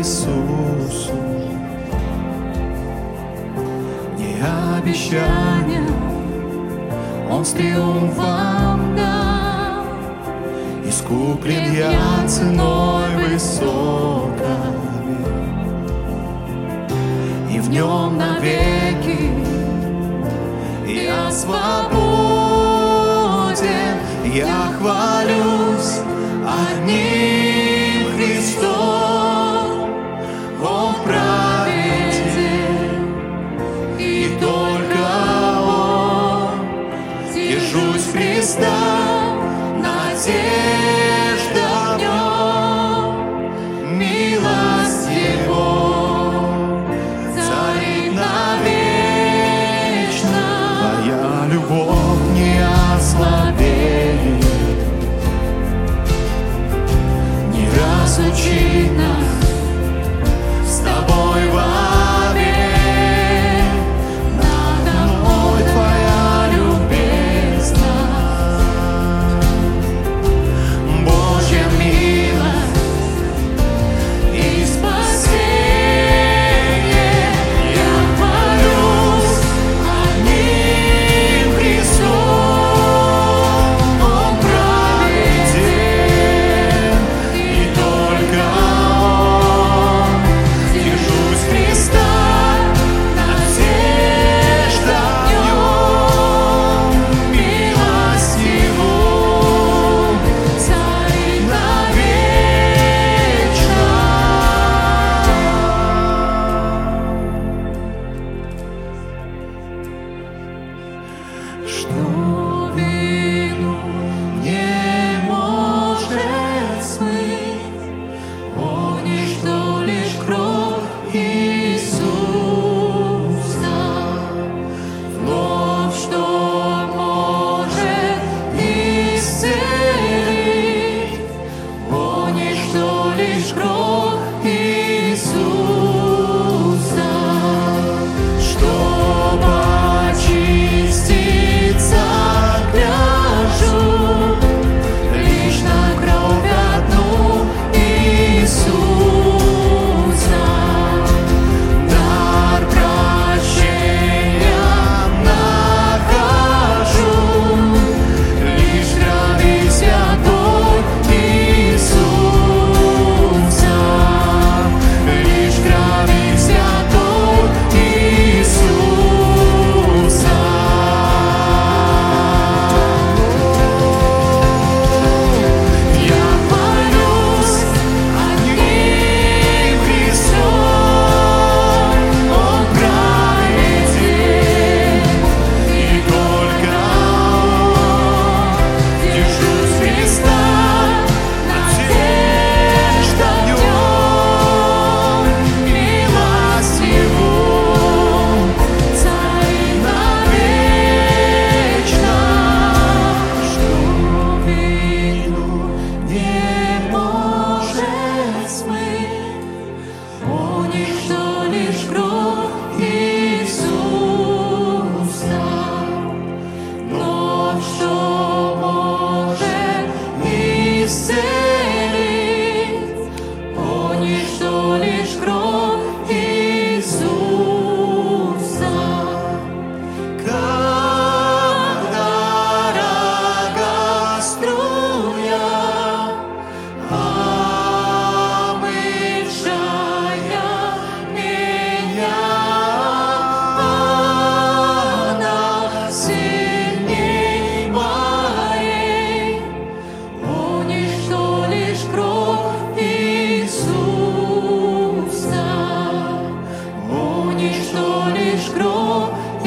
Иисусу. Не обещания Он с триумфом дал, Искуплен я ценой высокой, И в нем навеки я свободен, я хвалюсь одним Христом. Христа, надежда в нем, милость Его царит навечно. Твоя любовь не ослабеет, не разлучит нас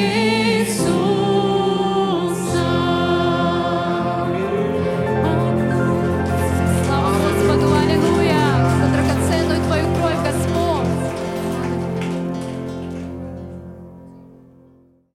Yeah.